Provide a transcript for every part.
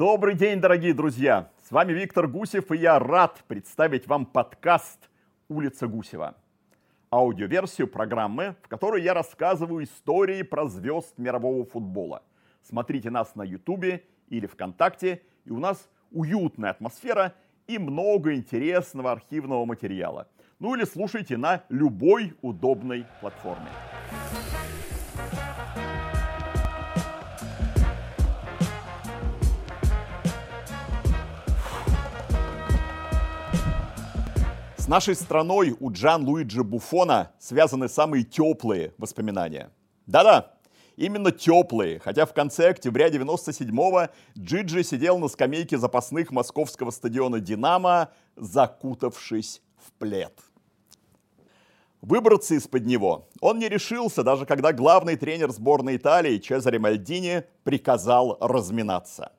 Добрый день, дорогие друзья! С вами Виктор Гусев, и я рад представить вам подкаст «Улица Гусева». Аудиоверсию программы, в которой я рассказываю истории про звезд мирового футбола. Смотрите нас на Ютубе или ВКонтакте, и у нас уютная атмосфера и много интересного архивного материала. Ну или слушайте на любой удобной платформе. Нашей страной у Джан Луиджи Буфона связаны самые теплые воспоминания. Да-да, именно теплые, хотя в конце октября 97-го Джиджи сидел на скамейке запасных московского стадиона «Динамо», закутавшись в плед. Выбраться из-под него он не решился, даже когда главный тренер сборной Италии Чезаре Мальдини приказал разминаться.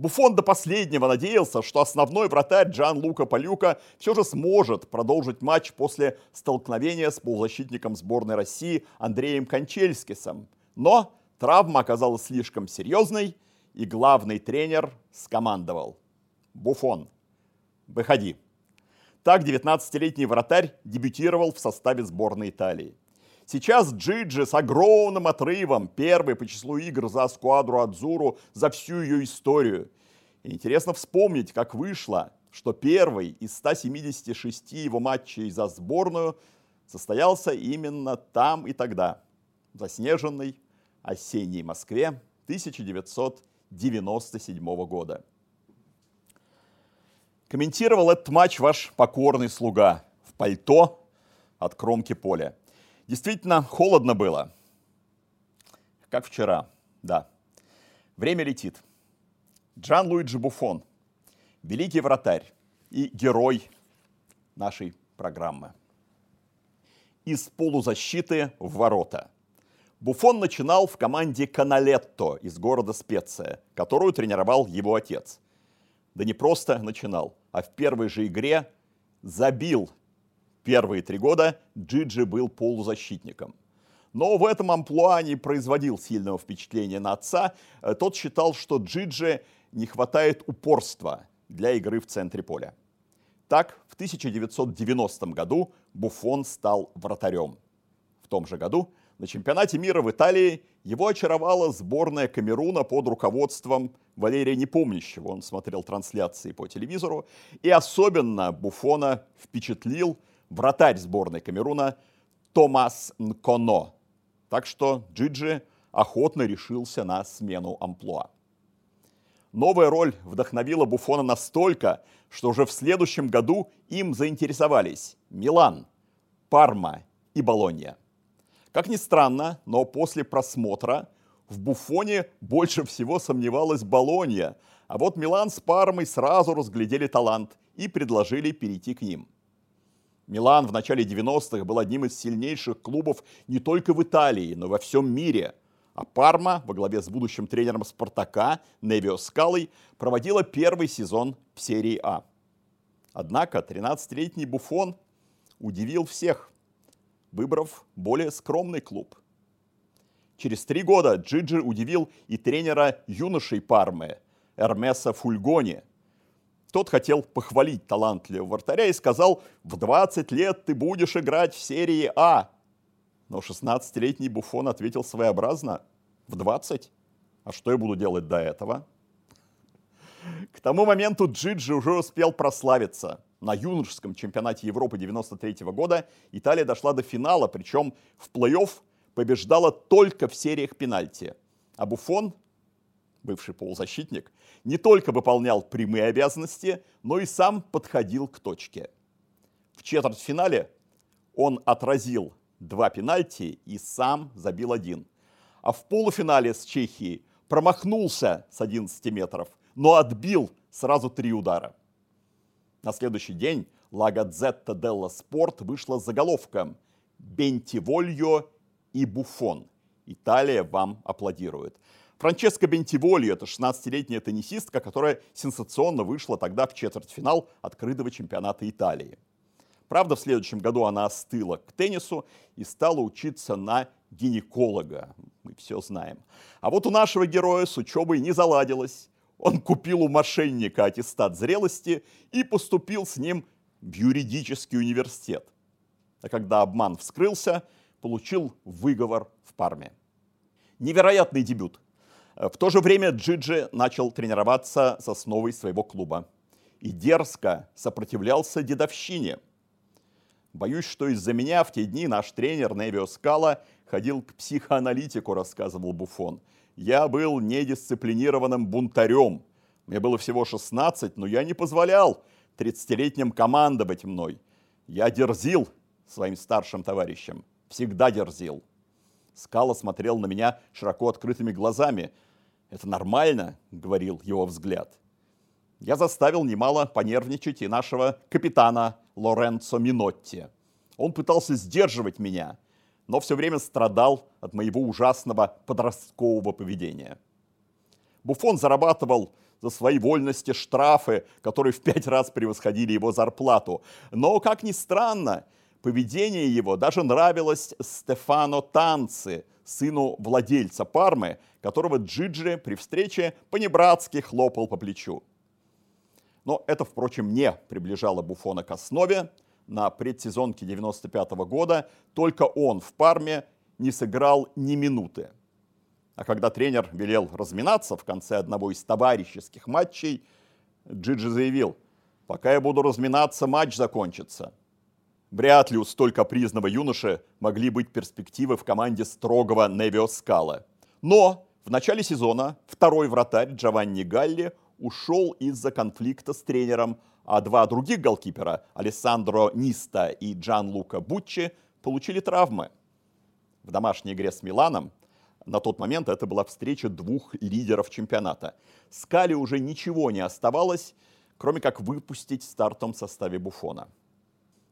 Буфон до последнего надеялся, что основной вратарь Джан Лука Палюка все же сможет продолжить матч после столкновения с полузащитником сборной России Андреем Кончельскисом. Но травма оказалась слишком серьезной, и главный тренер скомандовал. Буфон, выходи. Так 19-летний вратарь дебютировал в составе сборной Италии. Сейчас Джиджи с огромным отрывом, первый по числу игр за сквадру Адзуру за всю ее историю. Интересно вспомнить, как вышло, что первый из 176 его матчей за сборную состоялся именно там и тогда, в заснеженной осенней Москве 1997 года. Комментировал этот матч ваш покорный слуга в пальто от кромки поля. Действительно, холодно было. Как вчера, да. Время летит. Джан Луиджи Буфон, великий вратарь и герой нашей программы. Из полузащиты в ворота. Буфон начинал в команде Каналетто из города Специя, которую тренировал его отец. Да не просто начинал, а в первой же игре забил Первые три года Джиджи был полузащитником. Но в этом амплуа не производил сильного впечатления на отца. Э, тот считал, что Джиджи не хватает упорства для игры в центре поля. Так, в 1990 году Буфон стал вратарем. В том же году на чемпионате мира в Италии его очаровала сборная Камеруна под руководством Валерия Непомнящего. Он смотрел трансляции по телевизору. И особенно Буфона впечатлил – вратарь сборной Камеруна Томас Нконо. Так что Джиджи охотно решился на смену амплуа. Новая роль вдохновила Буфона настолько, что уже в следующем году им заинтересовались Милан, Парма и Болонья. Как ни странно, но после просмотра в Буфоне больше всего сомневалась Болонья, а вот Милан с Пармой сразу разглядели талант и предложили перейти к ним – Милан в начале 90-х был одним из сильнейших клубов не только в Италии, но и во всем мире. А Парма во главе с будущим тренером «Спартака» Невио Скалой проводила первый сезон в серии А. Однако 13-летний Буфон удивил всех, выбрав более скромный клуб. Через три года Джиджи удивил и тренера юношей Пармы Эрмеса Фульгони – тот хотел похвалить талантливого вратаря и сказал, в 20 лет ты будешь играть в серии А. Но 16-летний Буфон ответил своеобразно, в 20? А что я буду делать до этого? К тому моменту Джиджи уже успел прославиться. На юношеском чемпионате Европы 93 года Италия дошла до финала, причем в плей-офф побеждала только в сериях пенальти. А Буфон бывший полузащитник, не только выполнял прямые обязанности, но и сам подходил к точке. В четвертьфинале он отразил два пенальти и сам забил один. А в полуфинале с Чехией промахнулся с 11 метров, но отбил сразу три удара. На следующий день La Gazzetta dello Sport вышла с заголовком «Бентивольо и Буфон. Италия вам аплодирует». Франческа Бентиволи, это 16-летняя теннисистка, которая сенсационно вышла тогда в четвертьфинал открытого чемпионата Италии. Правда, в следующем году она остыла к теннису и стала учиться на гинеколога. Мы все знаем. А вот у нашего героя с учебой не заладилось. он купил у мошенника аттестат зрелости и поступил с ним в юридический университет. А когда обман вскрылся, получил выговор в Парме. Невероятный дебют. В то же время Джиджи начал тренироваться с основой своего клуба и дерзко сопротивлялся дедовщине. Боюсь, что из-за меня в те дни наш тренер Невио Скала ходил к психоаналитику, рассказывал Буфон. Я был недисциплинированным бунтарем. Мне было всего 16, но я не позволял 30-летним командовать мной. Я дерзил своим старшим товарищам. Всегда дерзил. Скала смотрел на меня широко открытыми глазами. «Это нормально», — говорил его взгляд. Я заставил немало понервничать и нашего капитана Лоренцо Минотти. Он пытался сдерживать меня, но все время страдал от моего ужасного подросткового поведения. Буфон зарабатывал за свои вольности штрафы, которые в пять раз превосходили его зарплату. Но, как ни странно, поведение его даже нравилось Стефано Танци, сыну владельца Пармы, которого Джиджи при встрече понебратски хлопал по плечу. Но это, впрочем, не приближало Буфона к основе. На предсезонке 95 года только он в Парме не сыграл ни минуты. А когда тренер велел разминаться в конце одного из товарищеских матчей, Джиджи заявил, пока я буду разминаться, матч закончится. Вряд ли у столь капризного юноши могли быть перспективы в команде строгого Невио Скала. Но в начале сезона второй вратарь Джованни Галли ушел из-за конфликта с тренером, а два других голкипера, Алессандро Ниста и Джан Лука Буччи, получили травмы. В домашней игре с Миланом на тот момент это была встреча двух лидеров чемпионата. Скали уже ничего не оставалось, кроме как выпустить в стартовом составе Буфона.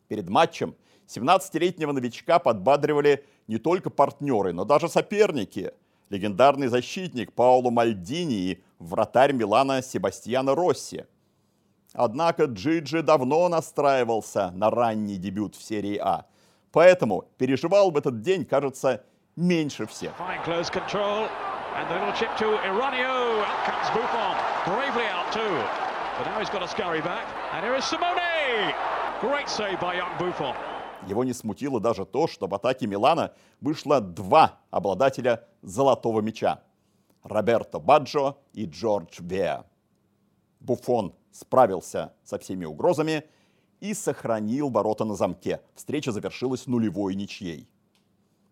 Перед матчем. 17-летнего новичка подбадривали не только партнеры, но даже соперники – легендарный защитник Пауло Мальдини и вратарь Милана Себастьяна Росси. Однако Джиджи давно настраивался на ранний дебют в серии А, поэтому переживал в этот день, кажется, меньше всех. Great save by young Buffon. Его не смутило даже то, что в атаке Милана вышло два обладателя золотого мяча – Роберто Баджо и Джордж Веа. Буфон справился со всеми угрозами и сохранил ворота на замке. Встреча завершилась нулевой ничьей.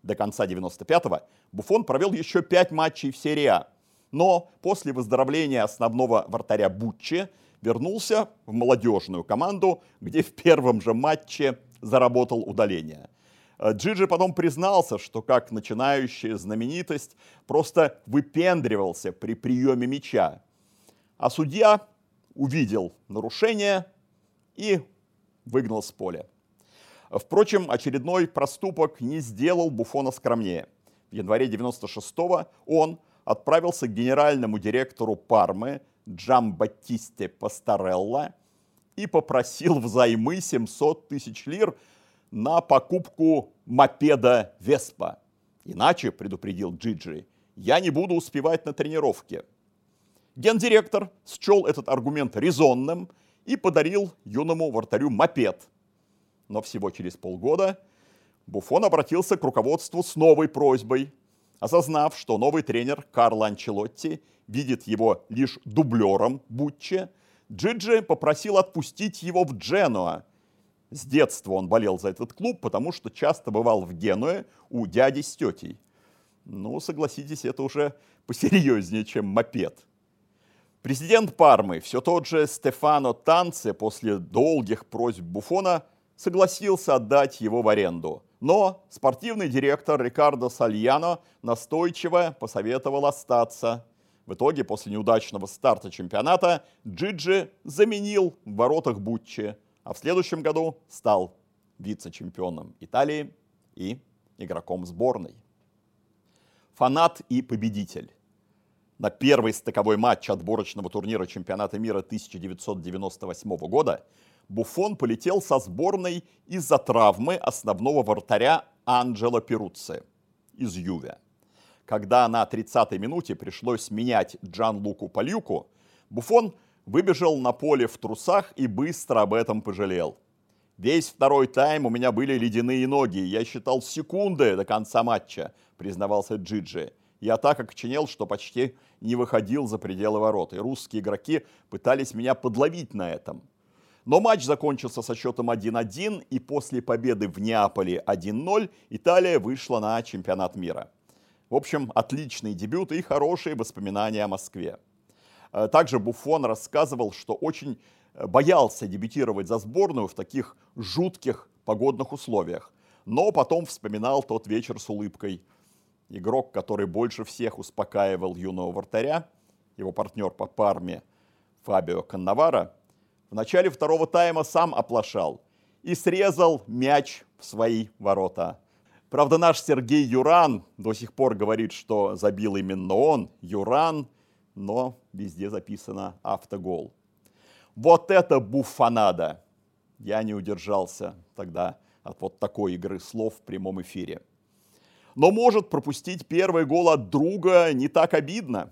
До конца 95-го Буфон провел еще пять матчей в серии А. Но после выздоровления основного вратаря Буччи вернулся в молодежную команду, где в первом же матче заработал удаление. Э, Джиджи потом признался, что как начинающая знаменитость просто выпендривался при приеме мяча. А судья увидел нарушение и выгнал с поля. Впрочем, очередной проступок не сделал Буфона скромнее. В январе 96-го он отправился к генеральному директору Пармы Джамбаттисте Пастарелла и попросил взаймы 700 тысяч лир на покупку мопеда Веспа. Иначе, предупредил Джиджи, я не буду успевать на тренировке. Гендиректор счел этот аргумент резонным и подарил юному вратарю мопед. Но всего через полгода Буфон обратился к руководству с новой просьбой. Осознав, что новый тренер Карло Анчелотти видит его лишь дублером Бутче, Джиджи попросил отпустить его в Дженуа. С детства он болел за этот клуб, потому что часто бывал в Генуе у дяди с тетей. Ну, согласитесь, это уже посерьезнее, чем мопед. Президент Пармы, все тот же Стефано Танце, после долгих просьб Буфона, согласился отдать его в аренду. Но спортивный директор Рикардо Сальяно настойчиво посоветовал остаться – в итоге, после неудачного старта чемпионата, Джиджи заменил в воротах Буччи, а в следующем году стал вице-чемпионом Италии и игроком сборной. Фанат и победитель. На первый стыковой матч отборочного турнира чемпионата мира 1998 года Буфон полетел со сборной из-за травмы основного вратаря Анджело Перуцци из Юве. Когда на 30-й минуте пришлось менять Джан Луку Пальюку, Буфон выбежал на поле в трусах и быстро об этом пожалел. Весь второй тайм у меня были ледяные ноги, я считал секунды до конца матча, признавался Джиджи. Я так окоченел, что почти не выходил за пределы ворот, и русские игроки пытались меня подловить на этом. Но матч закончился со счетом 1-1, и после победы в Неаполе 1-0 Италия вышла на чемпионат мира. В общем, отличный дебют и хорошие воспоминания о Москве. Э, также Буфон рассказывал, что очень э, боялся дебютировать за сборную в таких жутких погодных условиях. Но потом вспоминал тот вечер с улыбкой. Игрок, который больше всех успокаивал юного вратаря, его партнер по парме Фабио Каннавара, в начале второго тайма сам оплошал и срезал мяч в свои ворота. Правда, наш Сергей Юран до сих пор говорит, что забил именно он, Юран, но везде записано автогол. Вот это буфанада! Я не удержался тогда от вот такой игры слов в прямом эфире. Но может пропустить первый гол от друга не так обидно.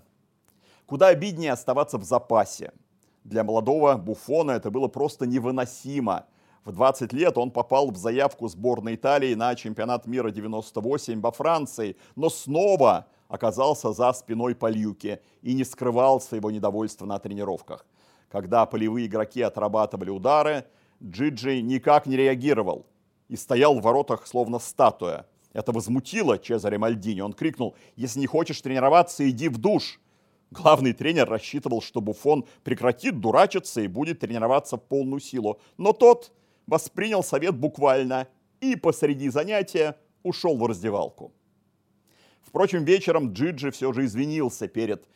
Куда обиднее оставаться в запасе – для молодого Буфона это было просто невыносимо. В 20 лет он попал в заявку сборной Италии на чемпионат мира 98 во Франции, но снова оказался за спиной Пальюки и не скрывал своего недовольства на тренировках. Когда полевые игроки отрабатывали удары, Джиджи никак не реагировал и стоял в воротах словно статуя. Это возмутило Чезаре Мальдини. Он крикнул, если не хочешь тренироваться, иди в душ. Главный тренер рассчитывал, что Буфон прекратит дурачиться и будет тренироваться в полную силу. Но тот воспринял совет буквально и посреди занятия ушел в раздевалку. Впрочем, вечером Джиджи все же извинился перед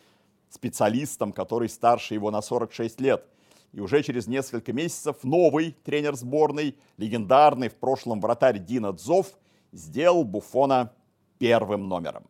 специалистом, который старше его на 46 лет. И уже через несколько месяцев новый тренер сборной, легендарный в прошлом вратарь Дина Дзов, сделал Буфона первым номером.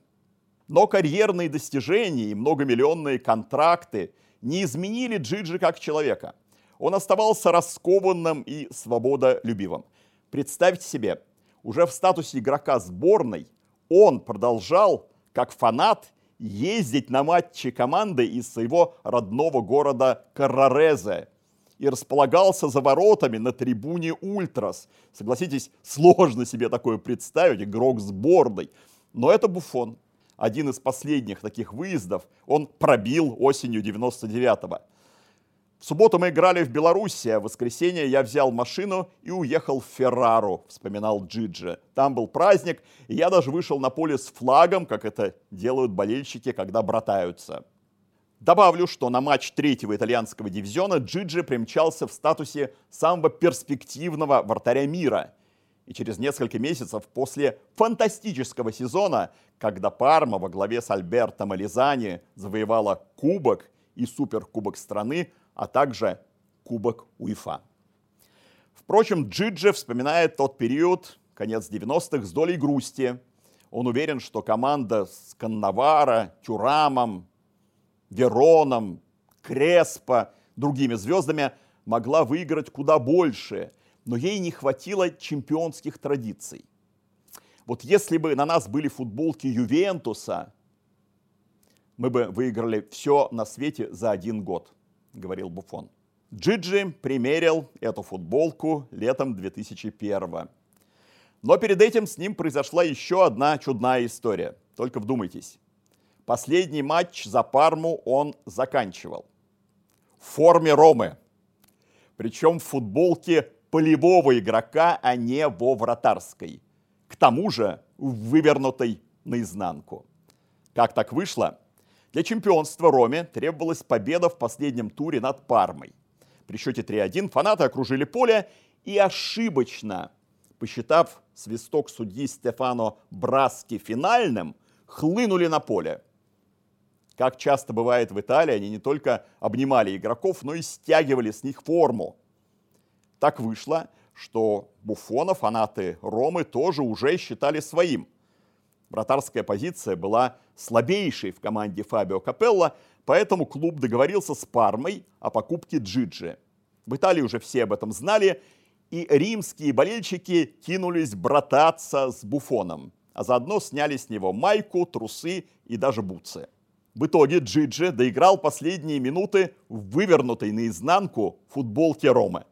Но карьерные достижения и многомиллионные контракты не изменили Джиджи как человека. Он оставался раскованным и свободолюбивым. Представьте себе, уже в статусе игрока сборной он продолжал, как фанат, ездить на матчи команды из своего родного города Каррарезе и располагался за воротами на трибуне Ультрас. Согласитесь, сложно себе такое представить, игрок сборной. Но это Буфон один из последних таких выездов, он пробил осенью 99-го. В субботу мы играли в Беларуси, а в воскресенье я взял машину и уехал в Феррару, вспоминал Джиджи. Там был праздник, и я даже вышел на поле с флагом, как это делают болельщики, когда братаются. Добавлю, что на матч третьего итальянского дивизиона Джиджи примчался в статусе самого перспективного вратаря мира – и через несколько месяцев после фантастического сезона, когда Парма во главе с Альберто Мализани завоевала Кубок и Суперкубок страны, а также Кубок УЕФА. Впрочем, Джиджи вспоминает тот период, конец 90-х, с долей грусти. Он уверен, что команда с Каннавара, Тюрамом, Вероном, Креспо, другими звездами могла выиграть куда больше но ей не хватило чемпионских традиций. Вот если бы на нас были футболки Ювентуса, мы бы выиграли все на свете за один год, говорил Буфон. Джиджи примерил эту футболку летом 2001 Но перед этим с ним произошла еще одна чудная история. Только вдумайтесь. Последний матч за Парму он заканчивал. В форме Ромы. Причем в футболке полевого игрока, а не во вратарской. К тому же вывернутой наизнанку. Как так вышло? Для чемпионства Роме требовалась победа в последнем туре над Пармой. При счете 3-1 фанаты окружили поле и ошибочно, посчитав свисток судьи Стефано Браски финальным, хлынули на поле. Как часто бывает в Италии, они не только обнимали игроков, но и стягивали с них форму. Так вышло, что Буфона фанаты Ромы тоже уже считали своим. Вратарская позиция была слабейшей в команде Фабио Капелла, поэтому клуб договорился с Пармой о покупке Джиджи. В Италии уже все об этом знали, и римские болельщики кинулись брататься с Буфоном, а заодно сняли с него майку, трусы и даже бутсы. В итоге Джиджи доиграл последние минуты в вывернутой наизнанку футболке Ромы.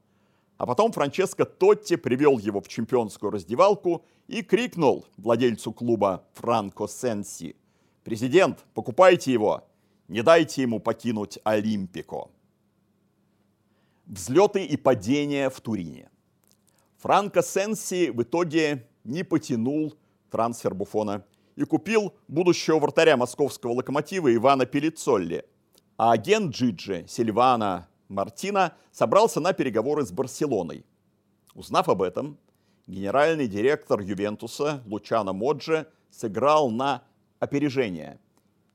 А потом Франческо Тотти привел его в чемпионскую раздевалку и крикнул владельцу клуба Франко Сенси. «Президент, покупайте его! Не дайте ему покинуть Олимпико!» Взлеты и падения в Турине. Франко Сенси в итоге не потянул трансфер Буфона и купил будущего вратаря московского локомотива Ивана Пелицолли. А агент Джиджи Сильвана Мартина собрался на переговоры с Барселоной. Узнав об этом, генеральный директор Ювентуса Лучано Моджи сыграл на опережение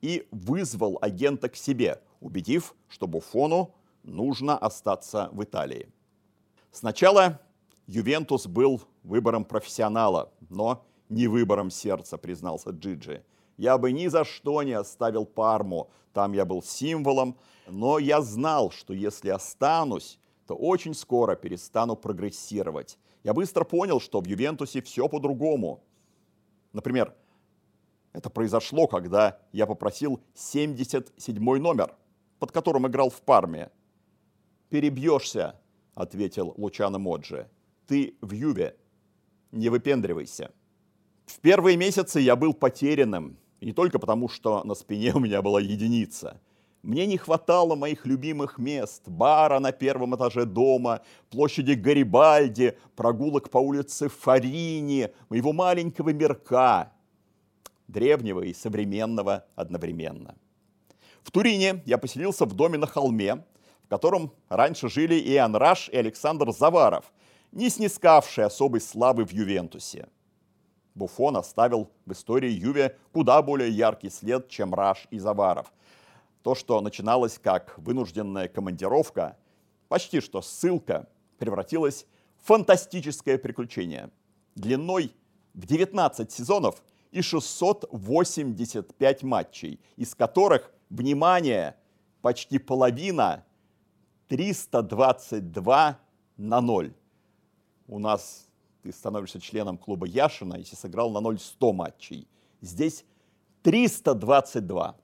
и вызвал агента к себе, убедив, что Буфону нужно остаться в Италии. Сначала Ювентус был выбором профессионала, но не выбором сердца, признался Джиджи. Я бы ни за что не оставил Парму, там я был символом, но я знал, что если останусь, то очень скоро перестану прогрессировать. Я быстро понял, что в Ювентусе все по-другому. Например, это произошло, когда я попросил 77 номер, под которым играл в Парме. «Перебьешься», — ответил Лучано Моджи. «Ты в Юве. Не выпендривайся». В первые месяцы я был потерянным, и не только потому, что на спине у меня была единица. Мне не хватало моих любимых мест, бара на первом этаже дома, площади Гарибальди, прогулок по улице Фарини, моего маленького мирка, древнего и современного одновременно. В Турине я поселился в доме на холме, в котором раньше жили и Анраш, и Александр Заваров, не снискавшие особой славы в Ювентусе. Буфон оставил в истории Юве куда более яркий след, чем Раш и Заваров. То, что начиналось как вынужденная командировка, почти что ссылка, превратилось в фантастическое приключение. Длиной в 19 сезонов и 685 матчей, из которых, внимание, почти половина 322 на 0. У нас ты становишься членом клуба Яшина, если сыграл на 0-100 матчей. Здесь 322.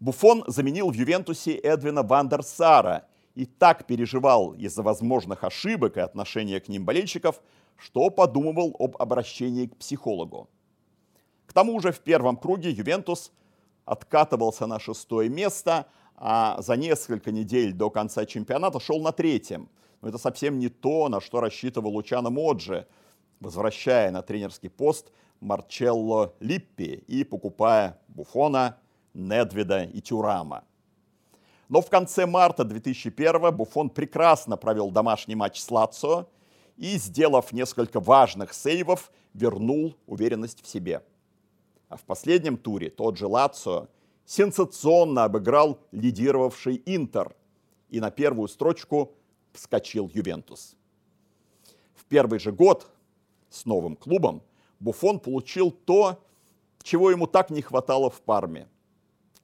Буфон заменил в Ювентусе Эдвина Вандерсара и так переживал из-за возможных ошибок и отношения к ним болельщиков, что подумывал об обращении к психологу. К тому же в первом круге Ювентус откатывался на шестое место, а за несколько недель до конца чемпионата шел на третьем – но это совсем не то, на что рассчитывал Лучано Моджи, возвращая на тренерский пост Марчелло Липпи и покупая Буфона, Недведа и Тюрама. Но в конце марта 2001 Буфон прекрасно провел домашний матч с Лацио и, сделав несколько важных сейвов, вернул уверенность в себе. А в последнем туре тот же Лацио сенсационно обыграл лидировавший Интер и на первую строчку вскочил Ювентус. В первый же год с новым клубом Буфон получил то, чего ему так не хватало в Парме –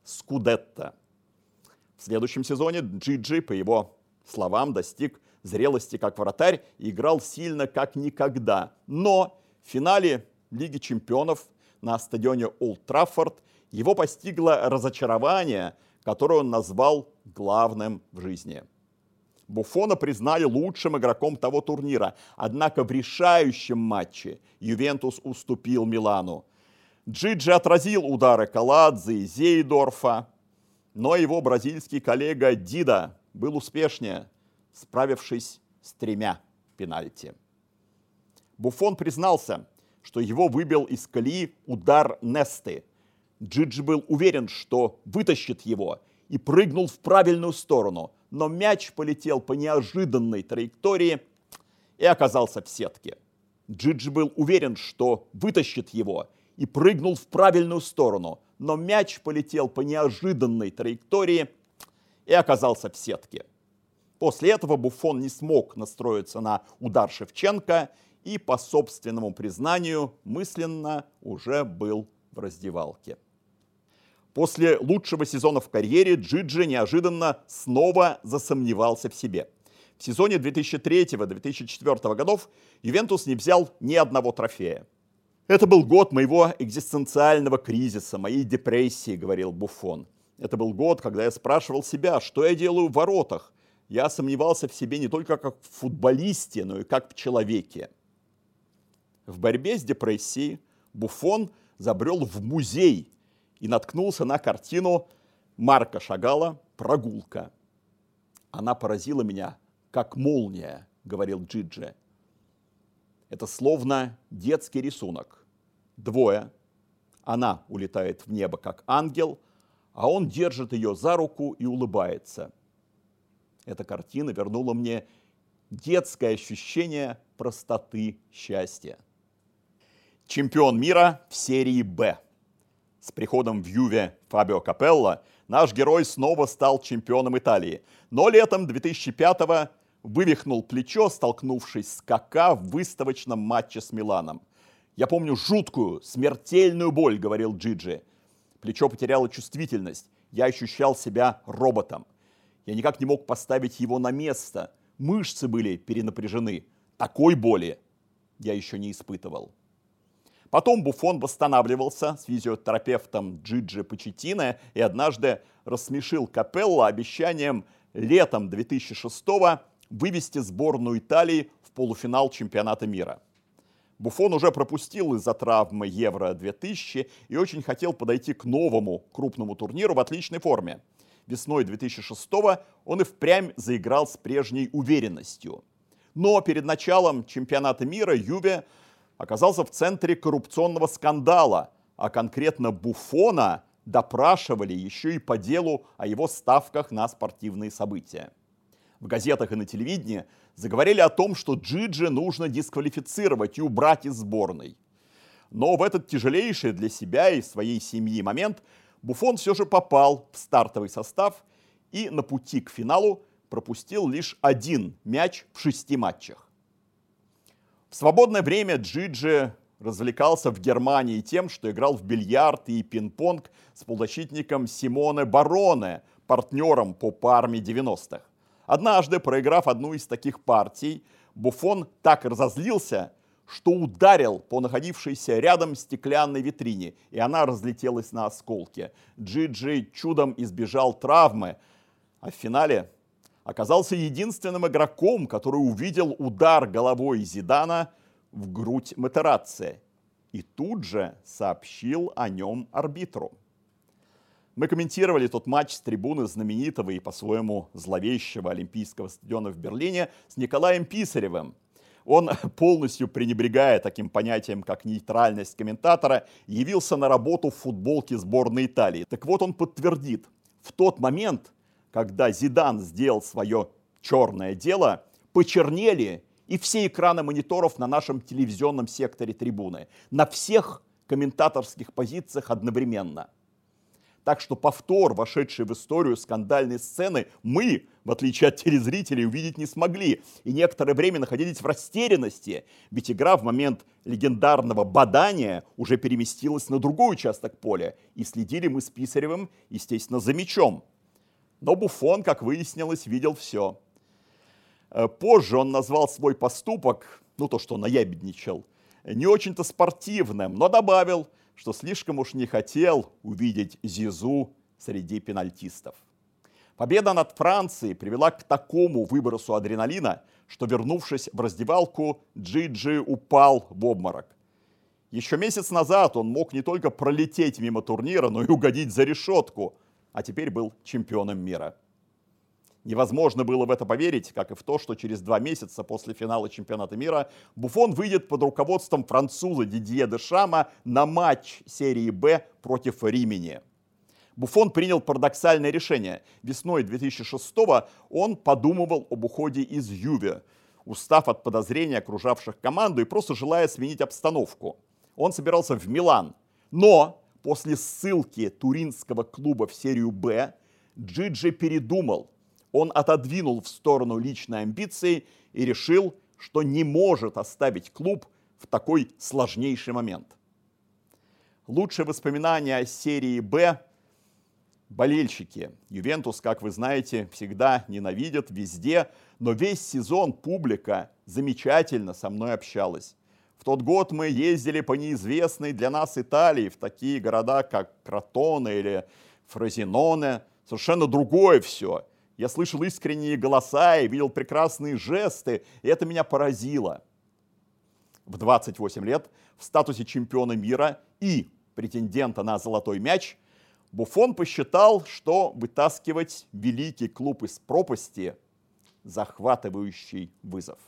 Скудетто. В следующем сезоне Джиджи, по его словам, достиг зрелости как вратарь и играл сильно как никогда. Но в финале Лиги чемпионов на стадионе Олд Траффорд его постигло разочарование, которое он назвал главным в жизни – Буфона признали лучшим игроком того турнира. Однако в решающем матче Ювентус уступил Милану. Джиджи отразил удары Каладзе и Зейдорфа, но его бразильский коллега Дида был успешнее, справившись с тремя пенальти. Буфон признался, что его выбил из колеи удар Несты. Джиджи был уверен, что вытащит его и прыгнул в правильную сторону, но мяч полетел по неожиданной траектории и оказался в сетке. Джиджи был уверен, что вытащит его, и прыгнул в правильную сторону, но мяч полетел по неожиданной траектории и оказался в сетке. После этого Буфон не смог настроиться на удар Шевченко и, по собственному признанию, мысленно уже был в раздевалке. После лучшего сезона в карьере Джиджи неожиданно снова засомневался в себе. В сезоне 2003-2004 годов Ювентус не взял ни одного трофея. Это был год моего экзистенциального кризиса, моей депрессии, говорил Буфон. Это был год, когда я спрашивал себя, что я делаю в воротах. Я сомневался в себе не только как в футболисте, но и как в человеке. В борьбе с депрессией Буфон забрел в музей и наткнулся на картину Марка Шагала «Прогулка». Она поразила меня, как молния, говорил Джиджи. Это словно детский рисунок. Двое. Она улетает в небо, как ангел, а он держит ее за руку и улыбается. Эта картина вернула мне детское ощущение простоты счастья. Чемпион мира в серии «Б». С приходом в Юве Фабио Капелло наш герой снова стал чемпионом Италии. Но летом 2005-го вывихнул плечо, столкнувшись с КК в выставочном матче с Миланом. «Я помню жуткую, смертельную боль», — говорил Джиджи. Плечо потеряло чувствительность. Я ощущал себя роботом. Я никак не мог поставить его на место. Мышцы были перенапряжены. Такой боли я еще не испытывал. Потом Буфон восстанавливался с физиотерапевтом Джиджи Почетино и однажды рассмешил Капелло обещанием летом 2006 вывести сборную Италии в полуфинал чемпионата мира. Буфон уже пропустил из-за травмы Евро-2000 и очень хотел подойти к новому крупному турниру в отличной форме. Весной 2006 он и впрямь заиграл с прежней уверенностью. Но перед началом чемпионата мира Юве оказался в центре коррупционного скандала, а конкретно Буфона допрашивали еще и по делу о его ставках на спортивные события в газетах и на телевидении заговорили о том, что Джиджи нужно дисквалифицировать и убрать из сборной. Но в этот тяжелейший для себя и своей семьи момент Буфон все же попал в стартовый состав и на пути к финалу пропустил лишь один мяч в шести матчах. Свободное время Джиджи развлекался в Германии тем, что играл в бильярд и пинг-понг с полузащитником Симоне Бароне, партнером по парме 90-х. Однажды, проиграв одну из таких партий, Буфон так разозлился, что ударил по находившейся рядом стеклянной витрине, и она разлетелась на осколки. Джиджи чудом избежал травмы, а в финале оказался единственным игроком, который увидел удар головой Зидана в грудь Матераци и тут же сообщил о нем арбитру. Мы комментировали тот матч с трибуны знаменитого и по-своему зловещего Олимпийского стадиона в Берлине с Николаем Писаревым. Он, полностью пренебрегая таким понятием, как нейтральность комментатора, явился на работу в футболке сборной Италии. Так вот, он подтвердит, в тот момент, когда Зидан сделал свое черное дело, почернели и все экраны мониторов на нашем телевизионном секторе трибуны, на всех комментаторских позициях одновременно – так что повтор, вошедший в историю скандальной сцены, мы, в отличие от телезрителей, увидеть не смогли. И некоторое время находились в растерянности, ведь игра в момент легендарного бадания уже переместилась на другой участок поля. И следили мы с Писаревым, естественно, за мячом. Но Буфон, как выяснилось, видел все. Э, позже он назвал свой поступок, ну то, что наябедничал, не очень-то спортивным, но добавил – что слишком уж не хотел увидеть Зизу среди пенальтистов. Победа над Францией привела к такому выбросу адреналина, что, вернувшись в раздевалку, Джиджи упал в обморок. Еще месяц назад он мог не только пролететь мимо турнира, но и угодить за решетку, а теперь был чемпионом мира. Невозможно было в это поверить, как и в то, что через два месяца после финала чемпионата мира Буфон выйдет под руководством француза Дидье де Шама на матч серии «Б» против Римени. Буфон принял парадоксальное решение. Весной 2006-го он подумывал об уходе из Юве, устав от подозрений окружавших команду и просто желая сменить обстановку. Он собирался в Милан. Но после ссылки туринского клуба в серию «Б» Джиджи передумал – он отодвинул в сторону личной амбиции и решил, что не может оставить клуб в такой сложнейший момент. Лучшее воспоминание о серии «Б» болельщики. Ювентус, как вы знаете, всегда ненавидят везде, но весь сезон публика замечательно со мной общалась. В тот год мы ездили по неизвестной для нас Италии, в такие города, как Кротоне или Фрозиноне. Совершенно другое все. Я слышал искренние голоса и видел прекрасные жесты, и это меня поразило. В 28 лет в статусе чемпиона мира и претендента на золотой мяч Буфон посчитал, что вытаскивать великий клуб из пропасти – захватывающий вызов.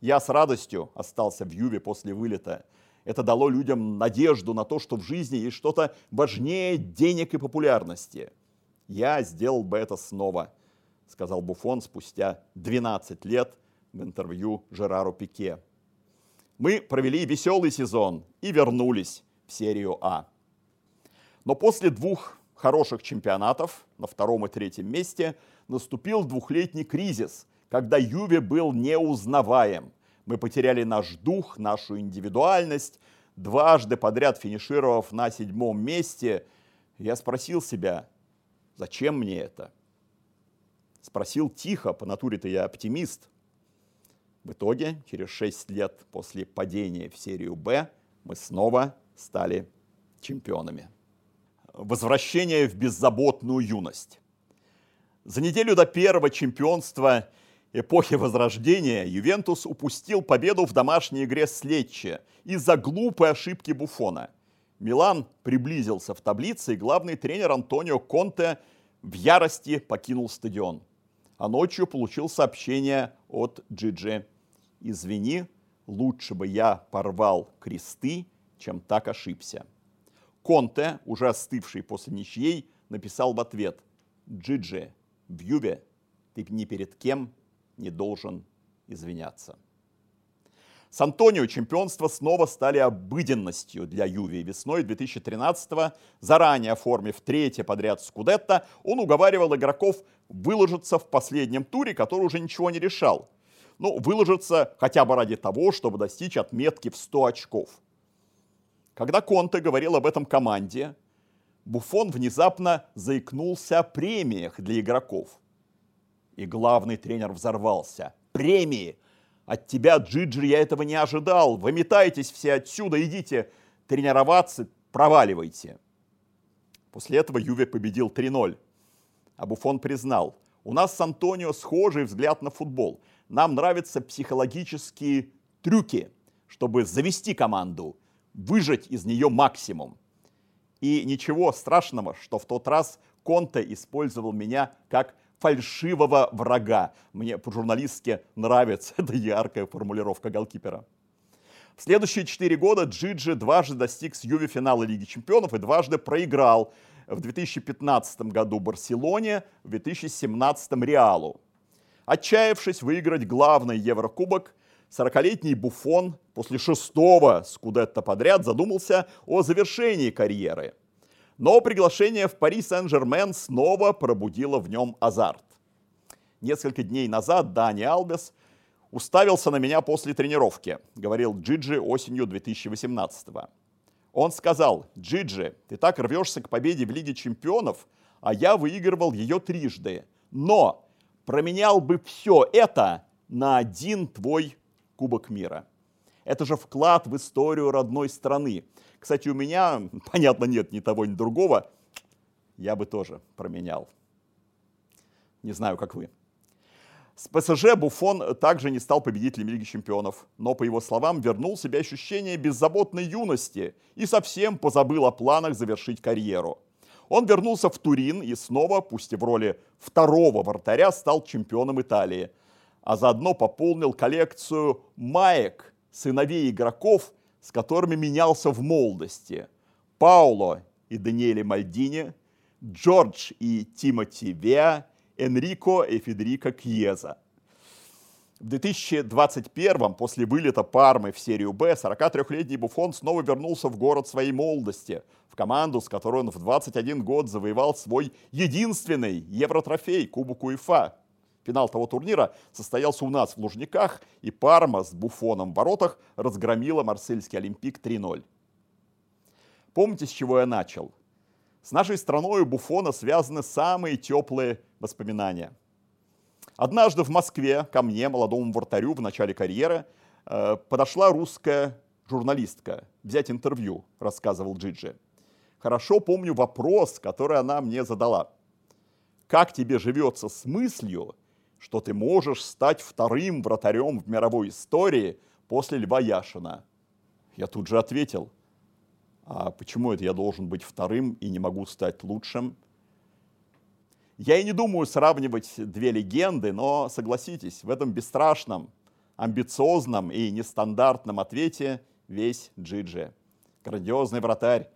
Я с радостью остался в Юве после вылета. Это дало людям надежду на то, что в жизни есть что-то важнее денег и популярности. Я сделал бы это снова, сказал Буфон спустя 12 лет в интервью Жерару Пике. Мы провели веселый сезон и вернулись в серию А. Но после двух хороших чемпионатов на втором и третьем месте наступил двухлетний кризис, когда Юве был неузнаваем. Мы потеряли наш дух, нашу индивидуальность. Дважды подряд финишировав на седьмом месте, я спросил себя, зачем мне это? Спросил тихо, по натуре-то я оптимист. В итоге, через шесть лет после падения в серию «Б», мы снова стали чемпионами возвращение в беззаботную юность. За неделю до первого чемпионства эпохи Возрождения Ювентус упустил победу в домашней игре с Лечче из-за глупой ошибки Буфона. Милан приблизился в таблице, и главный тренер Антонио Конте в ярости покинул стадион. А ночью получил сообщение от Джиджи. «Извини, лучше бы я порвал кресты, чем так ошибся». Конте, уже остывший после ничьей, написал в ответ «Джиджи, в Юве ты ни перед кем не должен извиняться». С Антонио чемпионства снова стали обыденностью для Юви. Весной 2013-го, заранее оформив третье подряд Скудетто, он уговаривал игроков выложиться в последнем туре, который уже ничего не решал. Ну, выложиться хотя бы ради того, чтобы достичь отметки в 100 очков – когда Конте говорил об этом команде, Буфон внезапно заикнулся о премиях для игроков. И главный тренер взорвался. Премии! От тебя, Джиджи, я этого не ожидал. Вы метаетесь все отсюда, идите тренироваться, проваливайте. После этого Юве победил 3-0. А Буфон признал, у нас с Антонио схожий взгляд на футбол. Нам нравятся психологические трюки, чтобы завести команду – выжать из нее максимум. И ничего страшного, что в тот раз Конте использовал меня как фальшивого врага. Мне по-журналистски нравится эта яркая формулировка голкипера. В следующие четыре года Джиджи дважды достиг с Юве финала Лиги Чемпионов и дважды проиграл в 2015 году Барселоне, в 2017 Реалу. Отчаявшись выиграть главный Еврокубок, 40-летний Буфон после шестого Скудетто подряд задумался о завершении карьеры. Но приглашение в Пари Сен-Жермен снова пробудило в нем азарт. Несколько дней назад Дани Албес уставился на меня после тренировки, говорил Джиджи осенью 2018 -го. Он сказал, Джиджи, ты так рвешься к победе в Лиге чемпионов, а я выигрывал ее трижды. Но променял бы все это на один твой Кубок мира. Это же вклад в историю родной страны. Кстати, у меня, понятно, нет ни того, ни другого. Я бы тоже променял. Не знаю, как вы. С ПСЖ Буфон также не стал победителем Лиги Чемпионов, но, по его словам, вернул себе ощущение беззаботной юности и совсем позабыл о планах завершить карьеру. Он вернулся в Турин и снова, пусть и в роли второго вратаря, стал чемпионом Италии – а заодно пополнил коллекцию маек сыновей игроков, с которыми менялся в молодости. Пауло и Даниэле Мальдини, Джордж и Тимоти Веа, Энрико и Федерико Кьеза. В 2021 после вылета Пармы в серию Б 43-летний Буфон снова вернулся в город своей молодости, в команду, с которой он в 21 год завоевал свой единственный евротрофей Кубок УЕФА. Финал того турнира состоялся у нас в Лужниках, и Парма с Буфоном в воротах разгромила Марсельский Олимпик 3-0. Помните, с чего я начал? С нашей страной у Буфона связаны самые теплые воспоминания. Однажды в Москве ко мне, молодому вратарю в начале карьеры, Э, подошла русская журналистка взять интервью, рассказывал Джиджи. Хорошо помню вопрос, который она мне задала. Как тебе живется с мыслью, что ты можешь стать вторым вратарем в мировой истории после Льва Яшина? Я тут же ответил, а почему это я должен быть вторым и не могу стать лучшим? Я и не думаю сравнивать две легенды, но согласитесь, в этом бесстрашном, амбициозном и нестандартном ответе весь Джиджи. Грандиозный вратарь,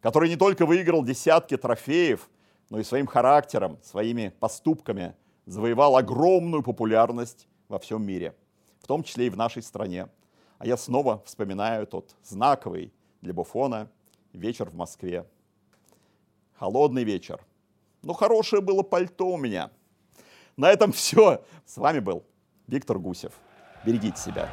который не только выиграл десятки трофеев, но и своим характером, своими поступками завоевал огромную популярность во всем мире, в том числе и в нашей стране. А я снова вспоминаю тот знаковый для Буфона вечер в Москве. Холодный вечер. Ну, хорошее было пальто у меня. На этом все. С вами был Виктор Гусев. Берегите себя.